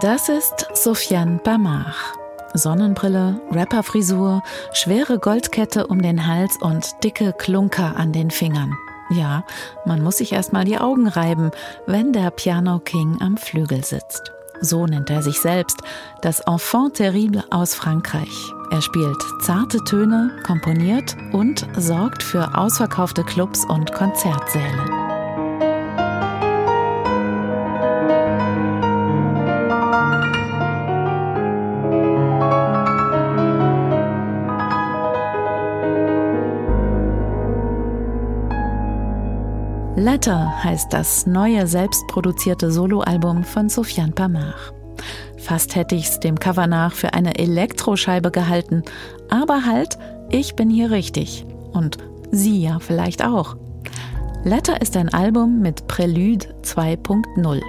Das ist Sofiane Bamar. Sonnenbrille, Rapperfrisur, schwere Goldkette um den Hals und dicke Klunker an den Fingern. Ja, man muss sich erstmal die Augen reiben, wenn der Piano King am Flügel sitzt. So nennt er sich selbst, das Enfant terrible aus Frankreich. Er spielt zarte Töne, komponiert und sorgt für ausverkaufte Clubs und Konzertsäle. Letter heißt das neue selbstproduzierte Soloalbum von Sofiane Pamar. Fast hätte ich's dem Cover nach für eine Elektroscheibe gehalten, aber halt, ich bin hier richtig. Und Sie ja vielleicht auch. Letter ist ein Album mit Prelude 2.0.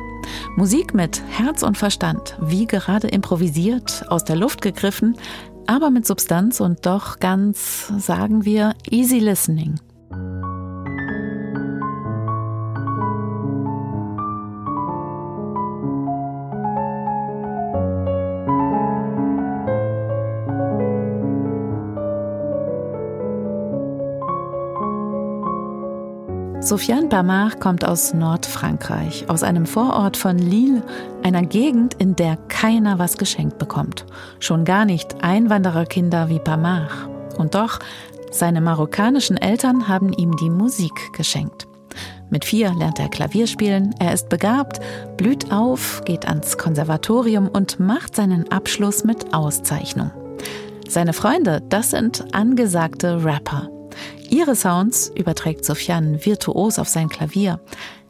Musik mit Herz und Verstand, wie gerade improvisiert, aus der Luft gegriffen, aber mit Substanz und doch ganz, sagen wir, easy listening. Sofiane Bamar kommt aus Nordfrankreich, aus einem Vorort von Lille, einer Gegend, in der keiner was geschenkt bekommt. Schon gar nicht Einwandererkinder wie Bamar. Und doch, seine marokkanischen Eltern haben ihm die Musik geschenkt. Mit vier lernt er Klavier spielen, er ist begabt, blüht auf, geht ans Konservatorium und macht seinen Abschluss mit Auszeichnung. Seine Freunde, das sind angesagte Rapper. Ihre Sounds überträgt Sofian virtuos auf sein Klavier.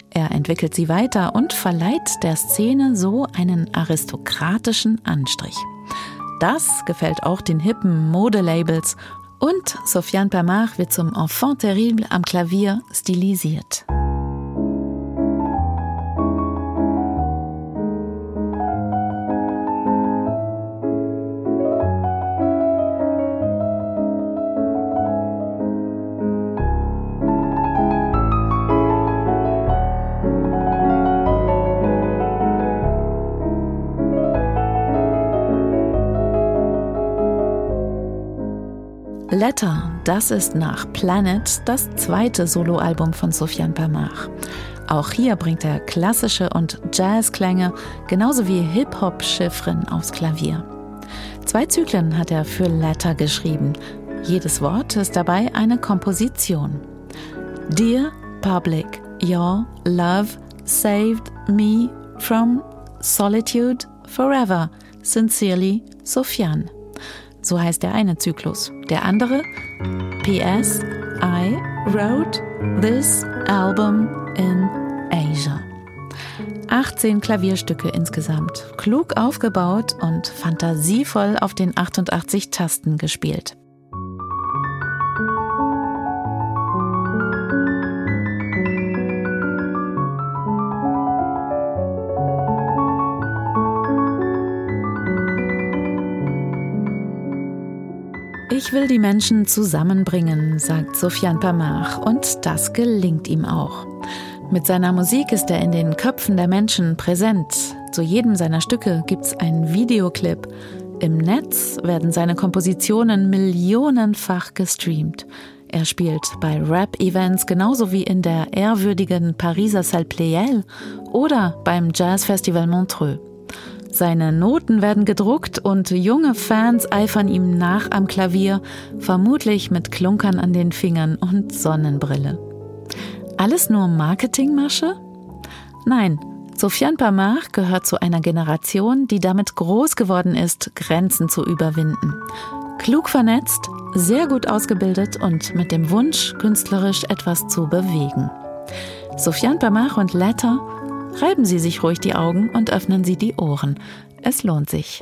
Er entwickelt sie weiter und verleiht der Szene so einen aristokratischen Anstrich. Das gefällt auch den hippen Modelabels und Sofiane Pamar wird zum Enfant terrible am Klavier stilisiert. Letter, das ist nach Planet das zweite Soloalbum von Sofiane Pamar. Auch hier bringt er klassische und Jazzklänge, genauso wie Hip-Hop-Chiffren aufs Klavier. Zwei Zyklen hat er für Letter geschrieben. Jedes Wort ist dabei eine Komposition. Dear Public, your love saved me from solitude forever. Sincerely, Sofiane. So heißt der eine Zyklus. Der andere PS I wrote this album in Asia. 18 Klavierstücke insgesamt, klug aufgebaut und fantasievoll auf den 88 Tasten gespielt. Ich will die Menschen zusammenbringen, sagt Sofian Pamach, und das gelingt ihm auch. Mit seiner Musik ist er in den Köpfen der Menschen präsent. Zu jedem seiner Stücke gibt's einen Videoclip. Im Netz werden seine Kompositionen millionenfach gestreamt. Er spielt bei Rap-Events genauso wie in der ehrwürdigen Pariser Salle Pleyel oder beim Jazzfestival Montreux. Seine Noten werden gedruckt und junge Fans eifern ihm nach am Klavier, vermutlich mit Klunkern an den Fingern und Sonnenbrille. Alles nur Marketingmasche? Nein, Sofiane Pamar gehört zu einer Generation, die damit groß geworden ist, Grenzen zu überwinden. Klug vernetzt, sehr gut ausgebildet und mit dem Wunsch, künstlerisch etwas zu bewegen. Sofiane Pamar und Letter Reiben Sie sich ruhig die Augen und öffnen Sie die Ohren. Es lohnt sich.